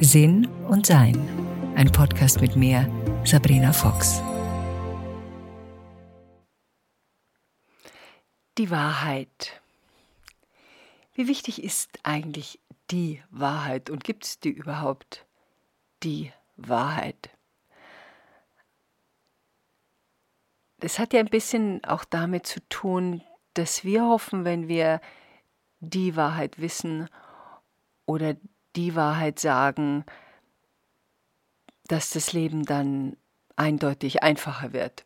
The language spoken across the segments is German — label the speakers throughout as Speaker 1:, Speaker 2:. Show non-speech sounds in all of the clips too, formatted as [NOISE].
Speaker 1: Sinn und Sein. Ein Podcast mit mir, Sabrina Fox.
Speaker 2: Die Wahrheit. Wie wichtig ist eigentlich die Wahrheit und gibt es die überhaupt? Die Wahrheit. Das hat ja ein bisschen auch damit zu tun, dass wir hoffen, wenn wir die Wahrheit wissen oder die Wahrheit sagen, dass das Leben dann eindeutig einfacher wird.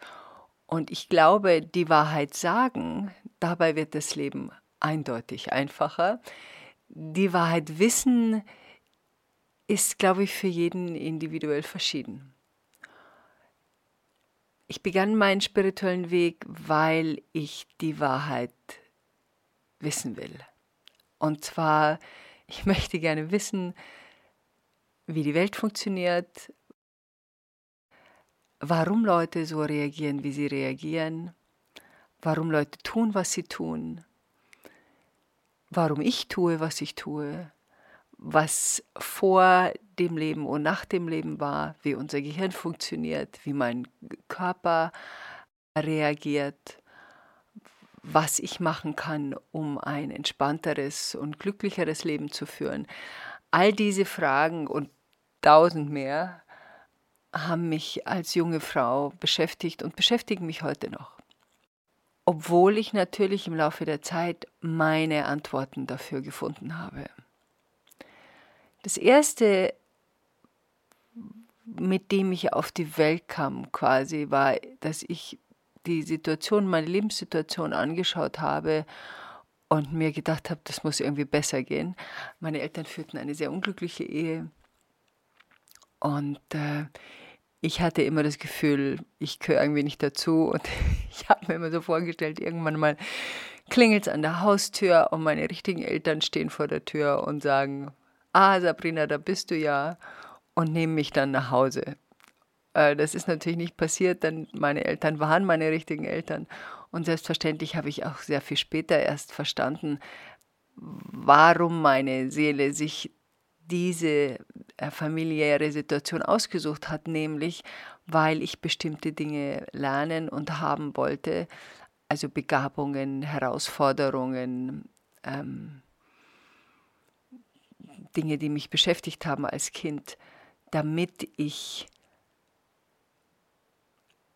Speaker 2: Und ich glaube, die Wahrheit sagen, dabei wird das Leben eindeutig einfacher. Die Wahrheit wissen ist, glaube ich, für jeden individuell verschieden. Ich begann meinen spirituellen Weg, weil ich die Wahrheit wissen will. Und zwar, ich möchte gerne wissen, wie die Welt funktioniert, warum Leute so reagieren, wie sie reagieren, warum Leute tun, was sie tun, warum ich tue, was ich tue, was vor dem Leben und nach dem Leben war, wie unser Gehirn funktioniert, wie mein Körper reagiert, was ich machen kann, um ein entspannteres und glücklicheres Leben zu führen. All diese Fragen und tausend mehr haben mich als junge Frau beschäftigt und beschäftigen mich heute noch. Obwohl ich natürlich im Laufe der Zeit meine Antworten dafür gefunden habe. Das erste, mit dem ich auf die Welt kam, quasi, war, dass ich die Situation, meine Lebenssituation angeschaut habe und mir gedacht habe, das muss irgendwie besser gehen. Meine Eltern führten eine sehr unglückliche Ehe und äh, ich hatte immer das Gefühl, ich gehöre irgendwie nicht dazu und [LAUGHS] ich habe mir immer so vorgestellt, irgendwann mal klingelt es an der Haustür und meine richtigen Eltern stehen vor der Tür und sagen, ah Sabrina, da bist du ja und nehmen mich dann nach Hause. Äh, das ist natürlich nicht passiert, denn meine Eltern waren meine richtigen Eltern. Und selbstverständlich habe ich auch sehr viel später erst verstanden, warum meine Seele sich diese äh, familiäre Situation ausgesucht hat, nämlich weil ich bestimmte Dinge lernen und haben wollte, also Begabungen, Herausforderungen, ähm, Dinge, die mich beschäftigt haben als Kind, damit ich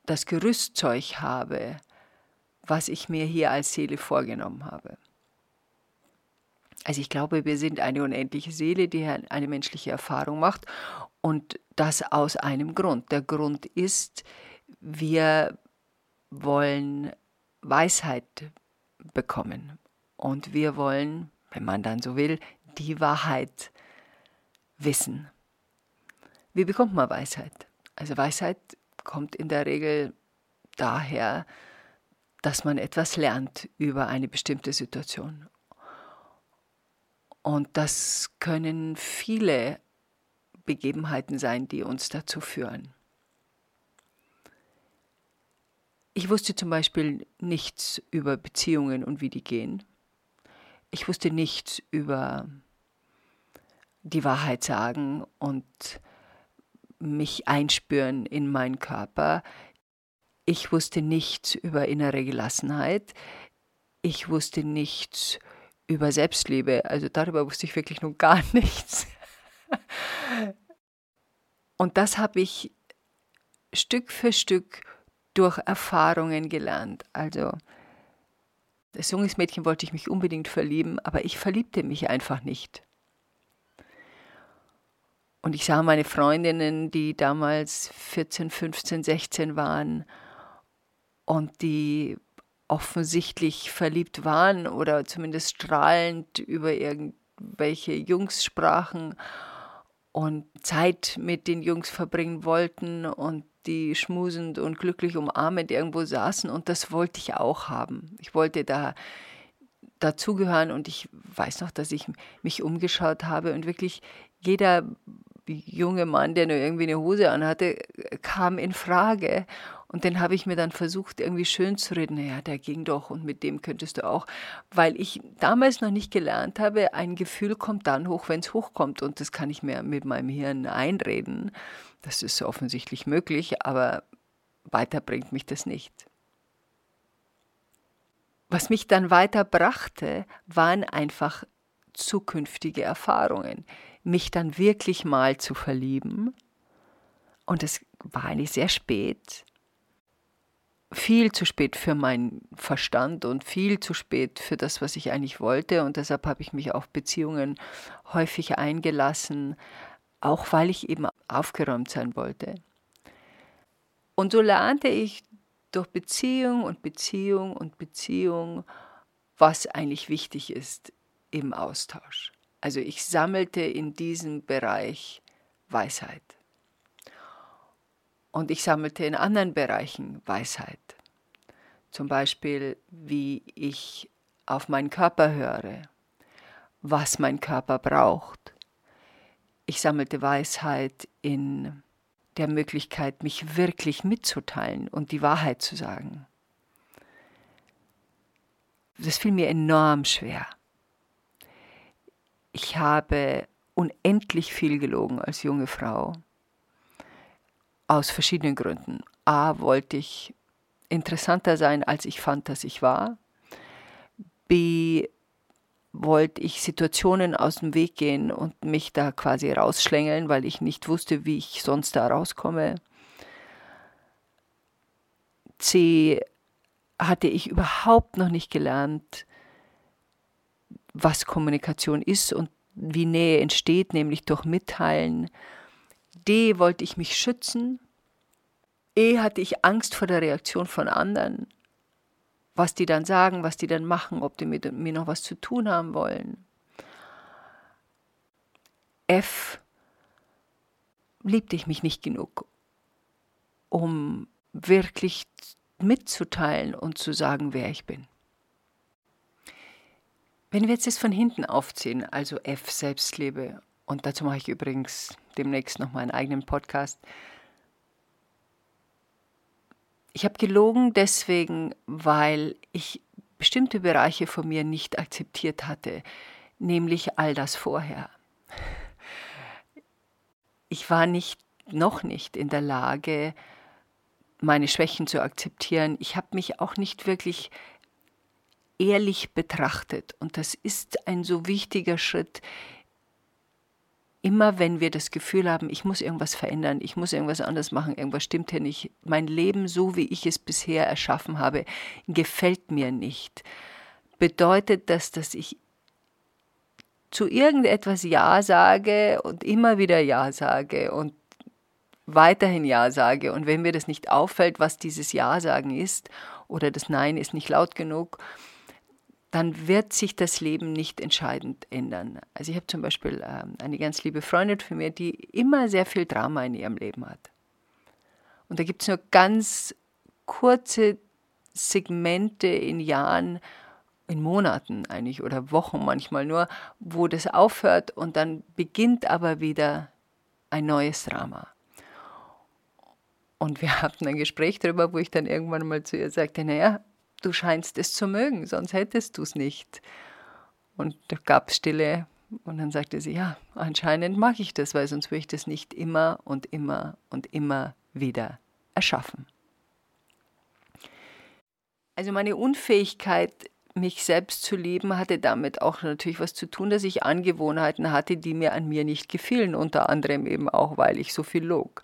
Speaker 2: das Gerüstzeug habe, was ich mir hier als Seele vorgenommen habe. Also ich glaube, wir sind eine unendliche Seele, die eine menschliche Erfahrung macht und das aus einem Grund. Der Grund ist, wir wollen Weisheit bekommen und wir wollen, wenn man dann so will, die Wahrheit wissen. Wie bekommt man Weisheit? Also Weisheit kommt in der Regel daher, dass man etwas lernt über eine bestimmte Situation. Und das können viele Begebenheiten sein, die uns dazu führen. Ich wusste zum Beispiel nichts über Beziehungen und wie die gehen. Ich wusste nichts über die Wahrheit sagen und mich einspüren in meinen Körper. Ich wusste nichts über innere Gelassenheit. Ich wusste nichts über Selbstliebe. Also darüber wusste ich wirklich nur gar [LAUGHS] nichts. Und das habe ich Stück für Stück durch Erfahrungen gelernt. Also als junges Mädchen wollte ich mich unbedingt verlieben, aber ich verliebte mich einfach nicht. Und ich sah meine Freundinnen, die damals 14, 15, 16 waren und die offensichtlich verliebt waren oder zumindest strahlend über irgendwelche Jungs sprachen und Zeit mit den Jungs verbringen wollten und die schmusend und glücklich umarmend irgendwo saßen und das wollte ich auch haben. Ich wollte da dazugehören und ich weiß noch, dass ich mich umgeschaut habe und wirklich jeder junge Mann, der nur irgendwie eine Hose anhatte, kam in Frage. Und den habe ich mir dann versucht, irgendwie schön zu reden. Naja, der ging doch und mit dem könntest du auch. Weil ich damals noch nicht gelernt habe, ein Gefühl kommt dann hoch, wenn es hochkommt. Und das kann ich mir mit meinem Hirn einreden. Das ist offensichtlich möglich, aber weiter bringt mich das nicht. Was mich dann weiterbrachte, waren einfach zukünftige Erfahrungen, mich dann wirklich mal zu verlieben. Und es war eigentlich sehr spät, viel zu spät für meinen Verstand und viel zu spät für das, was ich eigentlich wollte. Und deshalb habe ich mich auf Beziehungen häufig eingelassen, auch weil ich eben aufgeräumt sein wollte. Und so lernte ich durch Beziehung und Beziehung und Beziehung, was eigentlich wichtig ist im Austausch. Also ich sammelte in diesem Bereich Weisheit. Und ich sammelte in anderen Bereichen Weisheit. Zum Beispiel, wie ich auf meinen Körper höre, was mein Körper braucht. Ich sammelte Weisheit in der Möglichkeit, mich wirklich mitzuteilen und die Wahrheit zu sagen. Das fiel mir enorm schwer. Ich habe unendlich viel gelogen als junge Frau. Aus verschiedenen Gründen. A, wollte ich interessanter sein, als ich fand, dass ich war. B, wollte ich Situationen aus dem Weg gehen und mich da quasi rausschlängeln, weil ich nicht wusste, wie ich sonst da rauskomme. C hatte ich überhaupt noch nicht gelernt, was Kommunikation ist und wie Nähe entsteht, nämlich durch Mitteilen. D wollte ich mich schützen. E hatte ich Angst vor der Reaktion von anderen was die dann sagen, was die dann machen, ob die mit mir noch was zu tun haben wollen. F liebte ich mich nicht genug, um wirklich mitzuteilen und zu sagen, wer ich bin. Wenn wir jetzt das von hinten aufziehen, also F Selbstliebe, und dazu mache ich übrigens demnächst noch meinen eigenen Podcast, ich habe gelogen deswegen, weil ich bestimmte Bereiche von mir nicht akzeptiert hatte, nämlich all das vorher. Ich war nicht, noch nicht in der Lage, meine Schwächen zu akzeptieren. Ich habe mich auch nicht wirklich ehrlich betrachtet. Und das ist ein so wichtiger Schritt immer wenn wir das Gefühl haben, ich muss irgendwas verändern, ich muss irgendwas anders machen, irgendwas stimmt hier nicht, mein Leben so wie ich es bisher erschaffen habe, gefällt mir nicht, bedeutet das, dass ich zu irgendetwas Ja sage und immer wieder Ja sage und weiterhin Ja sage. Und wenn mir das nicht auffällt, was dieses Ja sagen ist, oder das Nein ist nicht laut genug, dann wird sich das Leben nicht entscheidend ändern. Also ich habe zum Beispiel ähm, eine ganz liebe Freundin von mir, die immer sehr viel Drama in ihrem Leben hat. Und da gibt es nur ganz kurze Segmente in Jahren, in Monaten eigentlich oder Wochen manchmal nur, wo das aufhört und dann beginnt aber wieder ein neues Drama. Und wir [LAUGHS] hatten ein Gespräch darüber, wo ich dann irgendwann mal zu ihr sagte, naja, du scheinst es zu mögen, sonst hättest du es nicht. Und da gab es Stille und dann sagte sie, ja, anscheinend mag ich das, weil sonst würde ich das nicht immer und immer und immer wieder erschaffen. Also meine Unfähigkeit, mich selbst zu lieben, hatte damit auch natürlich was zu tun, dass ich Angewohnheiten hatte, die mir an mir nicht gefielen, unter anderem eben auch, weil ich so viel log.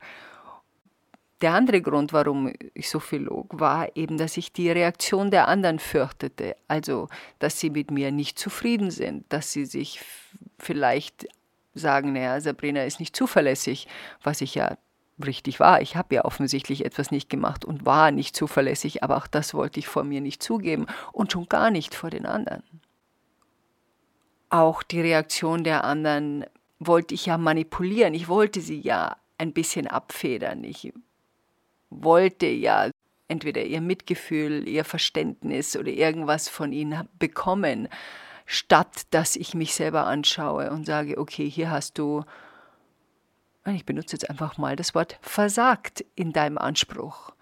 Speaker 2: Der andere Grund, warum ich so viel log, war eben, dass ich die Reaktion der anderen fürchtete. Also, dass sie mit mir nicht zufrieden sind, dass sie sich vielleicht sagen, naja, Sabrina ist nicht zuverlässig, was ich ja richtig war. Ich habe ja offensichtlich etwas nicht gemacht und war nicht zuverlässig, aber auch das wollte ich vor mir nicht zugeben und schon gar nicht vor den anderen. Auch die Reaktion der anderen wollte ich ja manipulieren. Ich wollte sie ja ein bisschen abfedern. Ich wollte ja entweder ihr Mitgefühl, ihr Verständnis oder irgendwas von ihnen bekommen, statt dass ich mich selber anschaue und sage, okay, hier hast du ich benutze jetzt einfach mal das Wort versagt in deinem Anspruch.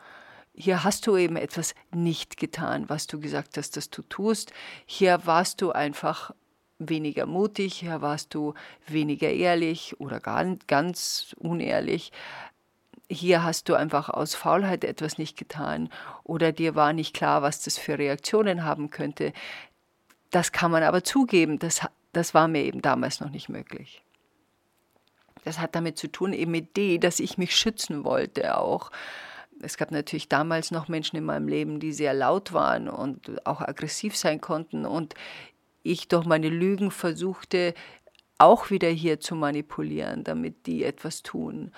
Speaker 2: Hier hast du eben etwas nicht getan, was du gesagt hast, dass du tust. Hier warst du einfach weniger mutig, hier warst du weniger ehrlich oder gar ganz unehrlich. Hier hast du einfach aus Faulheit etwas nicht getan oder dir war nicht klar, was das für Reaktionen haben könnte. Das kann man aber zugeben, das, das war mir eben damals noch nicht möglich. Das hat damit zu tun, eben mit dem, dass ich mich schützen wollte auch. Es gab natürlich damals noch Menschen in meinem Leben, die sehr laut waren und auch aggressiv sein konnten. Und ich durch meine Lügen versuchte, auch wieder hier zu manipulieren, damit die etwas tun,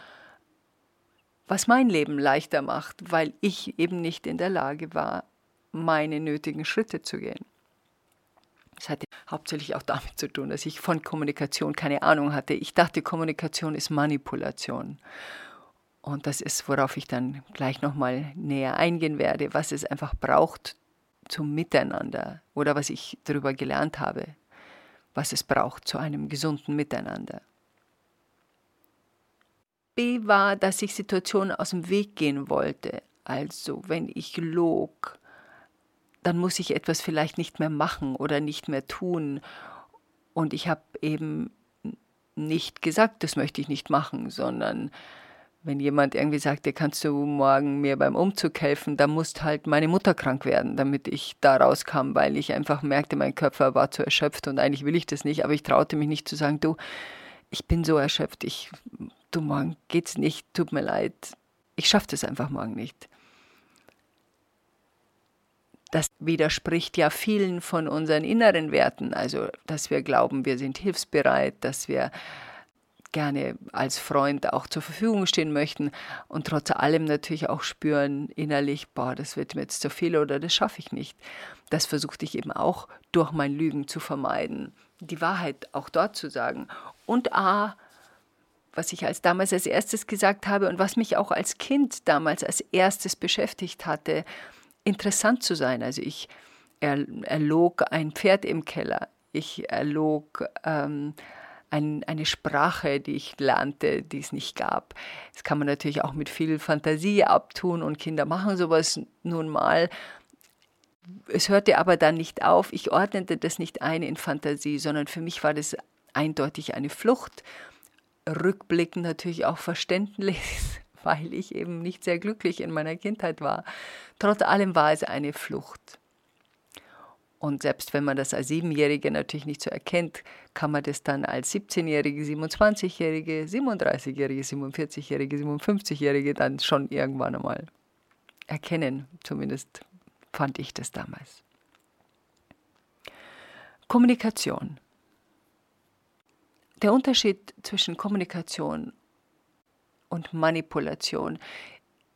Speaker 2: was mein Leben leichter macht, weil ich eben nicht in der Lage war, meine nötigen Schritte zu gehen. Das hatte hauptsächlich auch damit zu tun, dass ich von Kommunikation keine Ahnung hatte. Ich dachte, Kommunikation ist Manipulation. Und das ist, worauf ich dann gleich nochmal näher eingehen werde, was es einfach braucht zum Miteinander oder was ich darüber gelernt habe, was es braucht zu einem gesunden Miteinander. B war, dass ich Situationen aus dem Weg gehen wollte. Also wenn ich log, dann muss ich etwas vielleicht nicht mehr machen oder nicht mehr tun. Und ich habe eben nicht gesagt, das möchte ich nicht machen, sondern wenn jemand irgendwie sagte, kannst du morgen mir beim Umzug helfen, dann musste halt meine Mutter krank werden, damit ich da rauskam, weil ich einfach merkte, mein Körper war zu erschöpft und eigentlich will ich das nicht, aber ich traute mich nicht zu sagen, du, ich bin so erschöpft, ich, du, morgen geht's nicht, tut mir leid, ich schaffe das einfach morgen nicht. Das widerspricht ja vielen von unseren inneren Werten, also dass wir glauben, wir sind hilfsbereit, dass wir gerne als Freund auch zur Verfügung stehen möchten und trotz allem natürlich auch spüren innerlich, boah, das wird mir jetzt zu viel oder das schaffe ich nicht. Das versuchte ich eben auch durch mein Lügen zu vermeiden, die Wahrheit auch dort zu sagen. Und A, was ich als damals als erstes gesagt habe und was mich auch als Kind damals als erstes beschäftigt hatte, interessant zu sein. Also ich erlog ein Pferd im Keller, ich erlog ähm, ein, eine Sprache, die ich lernte, die es nicht gab. Das kann man natürlich auch mit viel Fantasie abtun und Kinder machen sowas nun mal. Es hörte aber dann nicht auf. Ich ordnete das nicht ein in Fantasie, sondern für mich war das eindeutig eine Flucht. Rückblickend natürlich auch verständlich, [LAUGHS] weil ich eben nicht sehr glücklich in meiner Kindheit war. Trotz allem war es eine Flucht. Und selbst wenn man das als Siebenjährige natürlich nicht so erkennt, kann man das dann als 17-Jährige, 27-Jährige, 37-Jährige, 47-Jährige, 57-Jährige dann schon irgendwann einmal erkennen. Zumindest fand ich das damals. Kommunikation. Der Unterschied zwischen Kommunikation und Manipulation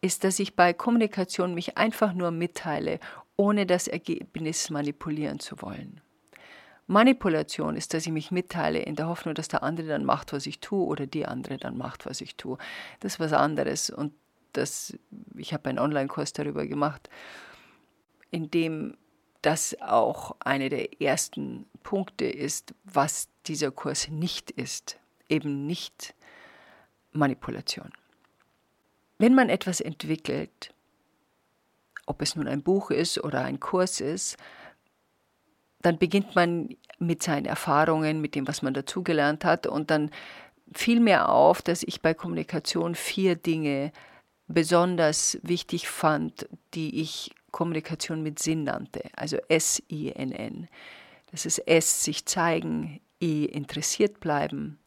Speaker 2: ist, dass ich bei Kommunikation mich einfach nur mitteile ohne das Ergebnis manipulieren zu wollen. Manipulation ist, dass ich mich mitteile in der Hoffnung, dass der andere dann macht, was ich tue, oder die andere dann macht, was ich tue. Das ist was anderes. Und das, ich habe einen Online-Kurs darüber gemacht, in dem das auch einer der ersten Punkte ist, was dieser Kurs nicht ist. Eben nicht Manipulation. Wenn man etwas entwickelt, ob es nun ein Buch ist oder ein Kurs ist, dann beginnt man mit seinen Erfahrungen, mit dem, was man dazugelernt hat. Und dann fiel mir auf, dass ich bei Kommunikation vier Dinge besonders wichtig fand, die ich Kommunikation mit Sinn nannte, also S-I-N-N. Das ist S, sich zeigen, interessiert bleiben,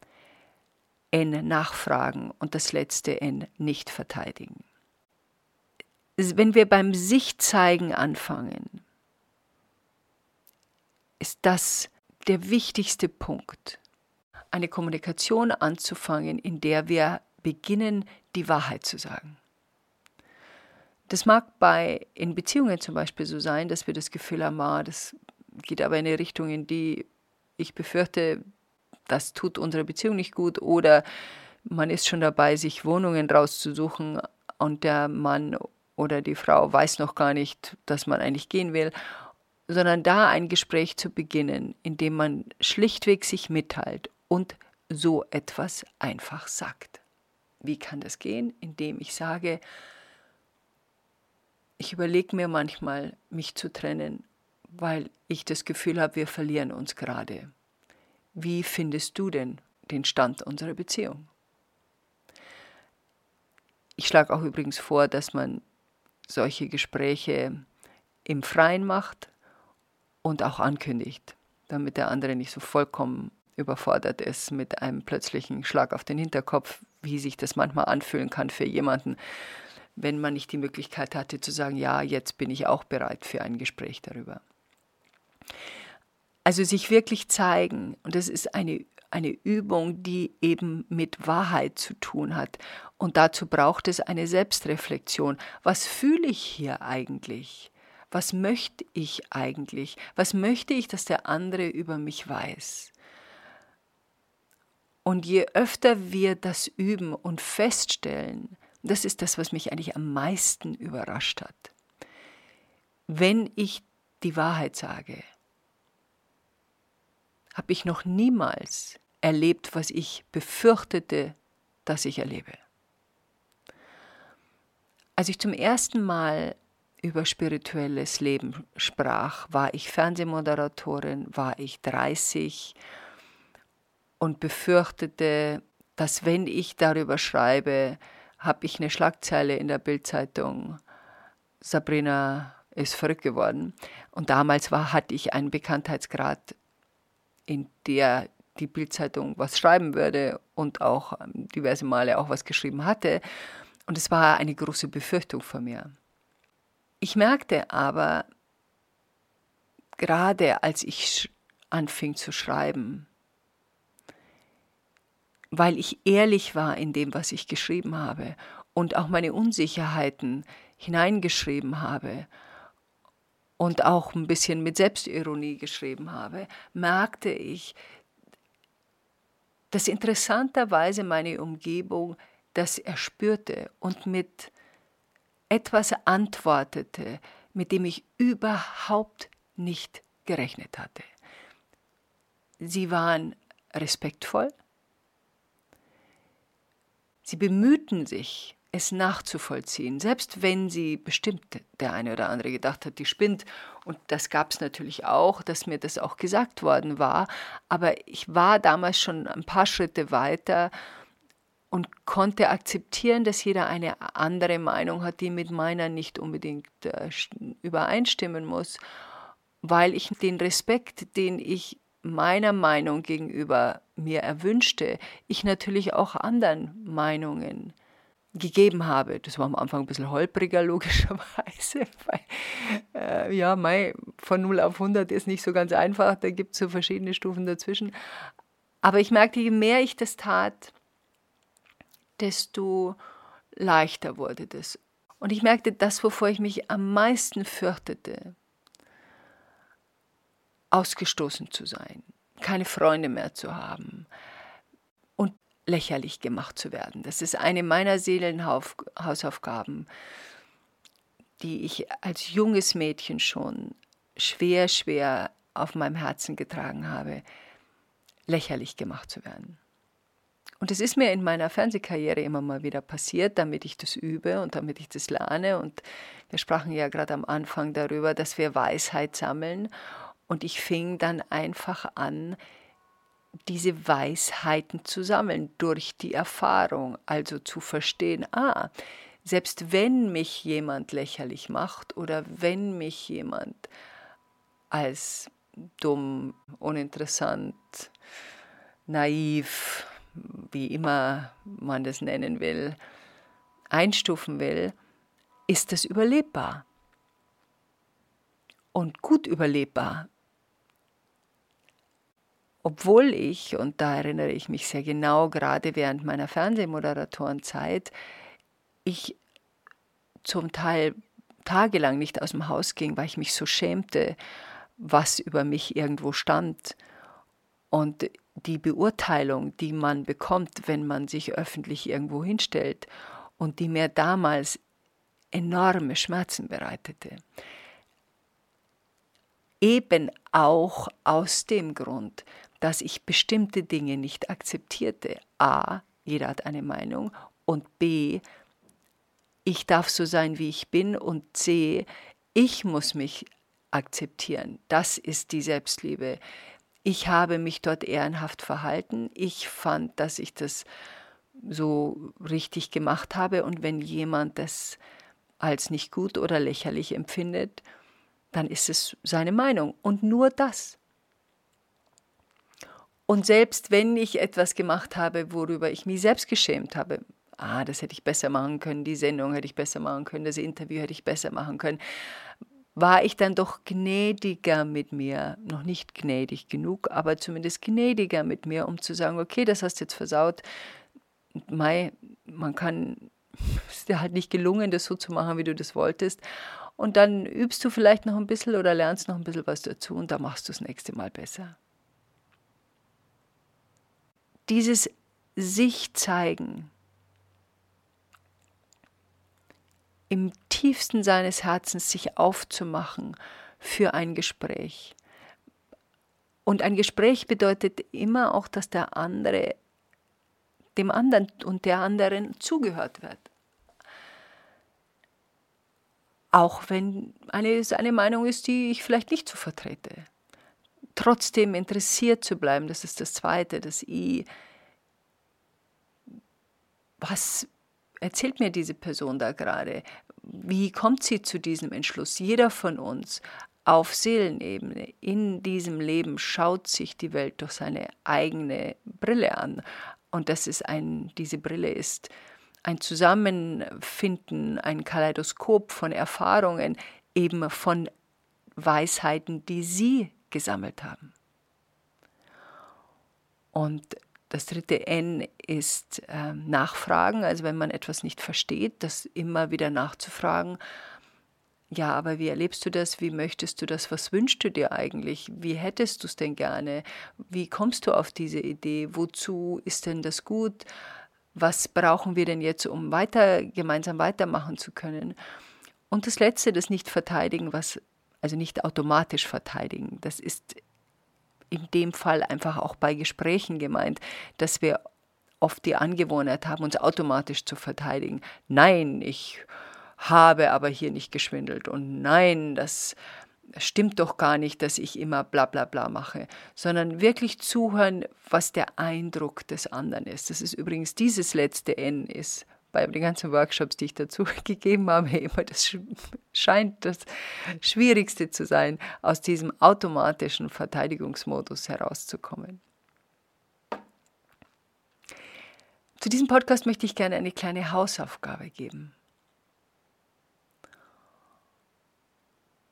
Speaker 2: N, nachfragen und das letzte N, nicht verteidigen wenn wir beim Sich-Zeigen anfangen, ist das der wichtigste Punkt, eine Kommunikation anzufangen, in der wir beginnen, die Wahrheit zu sagen. Das mag bei in Beziehungen zum Beispiel so sein, dass wir das Gefühl haben, ah, das geht aber in eine Richtung, in die ich befürchte, das tut unsere Beziehung nicht gut oder man ist schon dabei, sich Wohnungen rauszusuchen und der Mann oder die Frau weiß noch gar nicht, dass man eigentlich gehen will, sondern da ein Gespräch zu beginnen, in dem man schlichtweg sich mitteilt und so etwas einfach sagt. Wie kann das gehen? Indem ich sage, ich überlege mir manchmal, mich zu trennen, weil ich das Gefühl habe, wir verlieren uns gerade. Wie findest du denn den Stand unserer Beziehung? Ich schlage auch übrigens vor, dass man solche Gespräche im Freien macht und auch ankündigt, damit der andere nicht so vollkommen überfordert ist mit einem plötzlichen Schlag auf den Hinterkopf, wie sich das manchmal anfühlen kann für jemanden, wenn man nicht die Möglichkeit hatte zu sagen, ja, jetzt bin ich auch bereit für ein Gespräch darüber. Also sich wirklich zeigen, und das ist eine, eine Übung, die eben mit Wahrheit zu tun hat. Und dazu braucht es eine Selbstreflexion. Was fühle ich hier eigentlich? Was möchte ich eigentlich? Was möchte ich, dass der andere über mich weiß? Und je öfter wir das üben und feststellen, das ist das, was mich eigentlich am meisten überrascht hat. Wenn ich die Wahrheit sage, habe ich noch niemals erlebt, was ich befürchtete, dass ich erlebe. Als ich zum ersten Mal über spirituelles Leben sprach, war ich Fernsehmoderatorin, war ich 30 und befürchtete, dass wenn ich darüber schreibe, habe ich eine Schlagzeile in der Bildzeitung, Sabrina ist verrückt geworden. Und damals war, hatte ich einen Bekanntheitsgrad, in der die Bildzeitung was schreiben würde und auch ähm, diverse Male auch was geschrieben hatte. Und es war eine große Befürchtung von mir. Ich merkte aber, gerade als ich anfing zu schreiben, weil ich ehrlich war in dem, was ich geschrieben habe und auch meine Unsicherheiten hineingeschrieben habe und auch ein bisschen mit Selbstironie geschrieben habe, merkte ich, dass interessanterweise meine Umgebung das erspürte und mit etwas antwortete, mit dem ich überhaupt nicht gerechnet hatte. Sie waren respektvoll, Sie bemühten sich, es nachzuvollziehen, selbst wenn sie bestimmt der eine oder andere gedacht hat, die spinnt. Und das gab es natürlich auch, dass mir das auch gesagt worden war. Aber ich war damals schon ein paar Schritte weiter und konnte akzeptieren, dass jeder eine andere Meinung hat, die mit meiner nicht unbedingt äh, übereinstimmen muss, weil ich den Respekt, den ich meiner Meinung gegenüber mir erwünschte, ich natürlich auch anderen Meinungen gegeben habe. Das war am Anfang ein bisschen holpriger, [LAUGHS] logischerweise. Weil, äh, ja, mei, von 0 auf 100 ist nicht so ganz einfach, da gibt es so verschiedene Stufen dazwischen. Aber ich merkte, je mehr ich das tat, desto leichter wurde das. Und ich merkte, das, wovor ich mich am meisten fürchtete, ausgestoßen zu sein, keine Freunde mehr zu haben lächerlich gemacht zu werden. Das ist eine meiner Seelenhausaufgaben, die ich als junges Mädchen schon schwer, schwer auf meinem Herzen getragen habe, lächerlich gemacht zu werden. Und es ist mir in meiner Fernsehkarriere immer mal wieder passiert, damit ich das übe und damit ich das lerne. Und wir sprachen ja gerade am Anfang darüber, dass wir Weisheit sammeln. Und ich fing dann einfach an, diese Weisheiten zu sammeln durch die Erfahrung, also zu verstehen, ah, selbst wenn mich jemand lächerlich macht oder wenn mich jemand als dumm, uninteressant, naiv, wie immer man das nennen will, einstufen will, ist das überlebbar. Und gut überlebbar obwohl ich, und da erinnere ich mich sehr genau, gerade während meiner Fernsehmoderatorenzeit, ich zum Teil tagelang nicht aus dem Haus ging, weil ich mich so schämte, was über mich irgendwo stand. Und die Beurteilung, die man bekommt, wenn man sich öffentlich irgendwo hinstellt und die mir damals enorme Schmerzen bereitete. Eben auch aus dem Grund, dass ich bestimmte Dinge nicht akzeptierte. A, jeder hat eine Meinung und B, ich darf so sein, wie ich bin und C, ich muss mich akzeptieren. Das ist die Selbstliebe. Ich habe mich dort ehrenhaft verhalten. Ich fand, dass ich das so richtig gemacht habe und wenn jemand das als nicht gut oder lächerlich empfindet, dann ist es seine Meinung und nur das. Und selbst wenn ich etwas gemacht habe, worüber ich mich selbst geschämt habe, ah, das hätte ich besser machen können, die Sendung hätte ich besser machen können, das Interview hätte ich besser machen können, war ich dann doch gnädiger mit mir, noch nicht gnädig genug, aber zumindest gnädiger mit mir, um zu sagen, okay, das hast du jetzt versaut. Mai, man kann, es [LAUGHS] ist dir halt nicht gelungen, das so zu machen, wie du das wolltest. Und dann übst du vielleicht noch ein bisschen oder lernst noch ein bisschen was dazu und dann machst du das nächste Mal besser. Dieses sich zeigen, im tiefsten seines Herzens sich aufzumachen für ein Gespräch. Und ein Gespräch bedeutet immer auch, dass der andere dem anderen und der anderen zugehört wird. Auch wenn eine, eine Meinung ist, die ich vielleicht nicht so vertrete. Trotzdem interessiert zu bleiben, das ist das Zweite, das I. Was erzählt mir diese Person da gerade? Wie kommt sie zu diesem Entschluss? Jeder von uns auf Seelenebene in diesem Leben schaut sich die Welt durch seine eigene Brille an. Und das ist ein, diese Brille ist ein Zusammenfinden, ein Kaleidoskop von Erfahrungen, eben von Weisheiten, die Sie gesammelt haben. Und das dritte N ist äh, Nachfragen, also wenn man etwas nicht versteht, das immer wieder nachzufragen. Ja, aber wie erlebst du das? Wie möchtest du das? Was wünschst du dir eigentlich? Wie hättest du es denn gerne? Wie kommst du auf diese Idee? Wozu ist denn das gut? Was brauchen wir denn jetzt, um weiter gemeinsam weitermachen zu können? Und das letzte, das Nicht-Verteidigen, was also nicht automatisch verteidigen. Das ist in dem Fall einfach auch bei Gesprächen gemeint, dass wir oft die Angewohnheit haben, uns automatisch zu verteidigen. Nein, ich habe aber hier nicht geschwindelt und nein, das stimmt doch gar nicht, dass ich immer bla bla bla mache, sondern wirklich zuhören, was der Eindruck des anderen ist. Das ist übrigens dieses letzte N ist bei den ganzen Workshops, die ich dazu [LAUGHS] gegeben habe, immer das scheint das Schwierigste zu sein, aus diesem automatischen Verteidigungsmodus herauszukommen. Zu diesem Podcast möchte ich gerne eine kleine Hausaufgabe geben.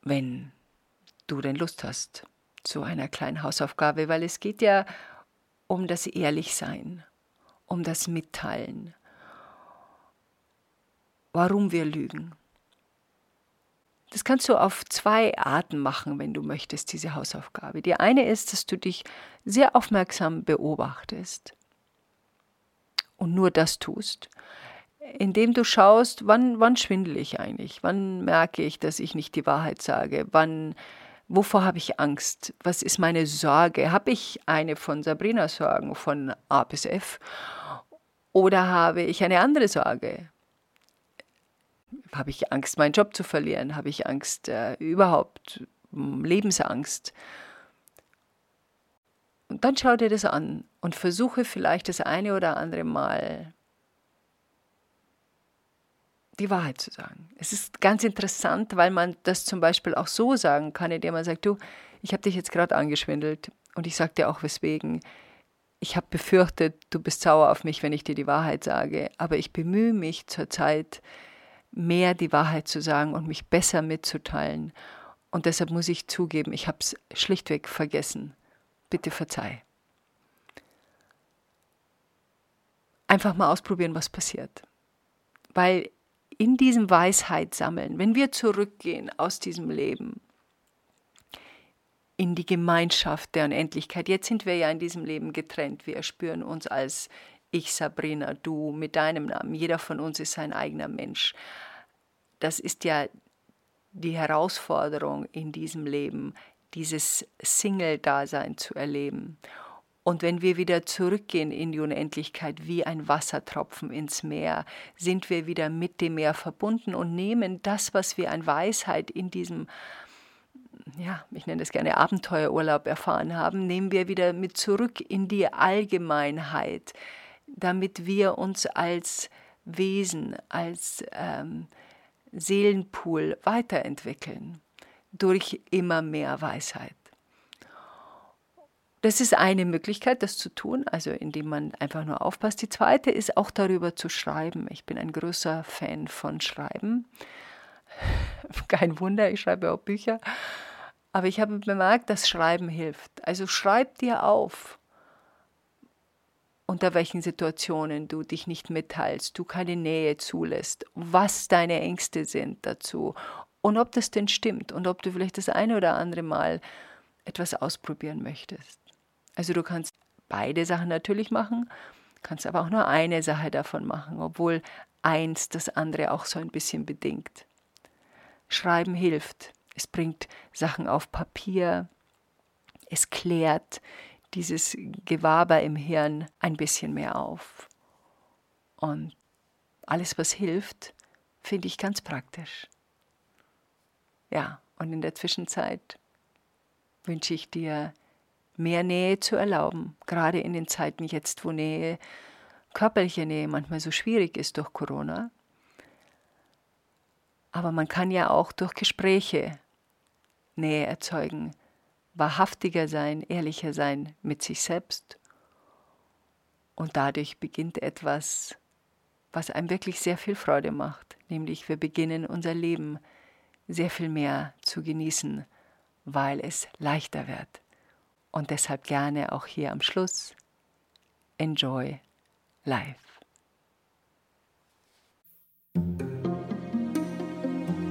Speaker 2: Wenn du denn Lust hast zu einer kleinen Hausaufgabe, weil es geht ja um das Ehrlichsein, um das Mitteilen, warum wir lügen. Das kannst du auf zwei Arten machen, wenn du möchtest, diese Hausaufgabe. Die eine ist, dass du dich sehr aufmerksam beobachtest und nur das tust, indem du schaust, wann, wann schwindel ich eigentlich, wann merke ich, dass ich nicht die Wahrheit sage, wann, wovor habe ich Angst, was ist meine Sorge, habe ich eine von Sabrinas Sorgen von A bis F? Oder habe ich eine andere Sorge, habe ich Angst, meinen Job zu verlieren? Habe ich Angst, äh, überhaupt hm, Lebensangst? Und dann schau dir das an und versuche vielleicht das eine oder andere Mal die Wahrheit zu sagen. Es ist ganz interessant, weil man das zum Beispiel auch so sagen kann, indem man sagt, du, ich habe dich jetzt gerade angeschwindelt und ich sage dir auch weswegen. Ich habe befürchtet, du bist sauer auf mich, wenn ich dir die Wahrheit sage, aber ich bemühe mich zurzeit, mehr die Wahrheit zu sagen und mich besser mitzuteilen. Und deshalb muss ich zugeben, ich habe es schlichtweg vergessen. Bitte verzeih. Einfach mal ausprobieren, was passiert. Weil in diesem Weisheit sammeln, wenn wir zurückgehen aus diesem Leben in die Gemeinschaft der Unendlichkeit, jetzt sind wir ja in diesem Leben getrennt, wir spüren uns als ich Sabrina, du mit deinem Namen. Jeder von uns ist ein eigener Mensch. Das ist ja die Herausforderung in diesem Leben, dieses Single-Dasein zu erleben. Und wenn wir wieder zurückgehen in die Unendlichkeit wie ein Wassertropfen ins Meer, sind wir wieder mit dem Meer verbunden und nehmen das, was wir an Weisheit in diesem ja, ich nenne es gerne Abenteuerurlaub erfahren haben, nehmen wir wieder mit zurück in die Allgemeinheit, damit wir uns als Wesen, als ähm, Seelenpool weiterentwickeln durch immer mehr Weisheit. Das ist eine Möglichkeit, das zu tun, also indem man einfach nur aufpasst. Die zweite ist auch darüber zu schreiben. Ich bin ein großer Fan von Schreiben. [LAUGHS] Kein Wunder, ich schreibe auch Bücher. Aber ich habe bemerkt, dass Schreiben hilft. Also schreib dir auf, unter welchen Situationen du dich nicht mitteilst, du keine Nähe zulässt, was deine Ängste sind dazu und ob das denn stimmt und ob du vielleicht das eine oder andere Mal etwas ausprobieren möchtest. Also du kannst beide Sachen natürlich machen, kannst aber auch nur eine Sache davon machen, obwohl eins das andere auch so ein bisschen bedingt. Schreiben hilft. Es bringt Sachen auf Papier. Es klärt dieses Gewaber im Hirn ein bisschen mehr auf. Und alles, was hilft, finde ich ganz praktisch. Ja, und in der Zwischenzeit wünsche ich dir mehr Nähe zu erlauben, gerade in den Zeiten jetzt, wo Nähe, körperliche Nähe manchmal so schwierig ist durch Corona. Aber man kann ja auch durch Gespräche Nähe erzeugen, wahrhaftiger sein, ehrlicher sein mit sich selbst. Und dadurch beginnt etwas, was einem wirklich sehr viel Freude macht, nämlich wir beginnen unser Leben sehr viel mehr zu genießen, weil es leichter wird. Und deshalb gerne auch hier am Schluss, enjoy life.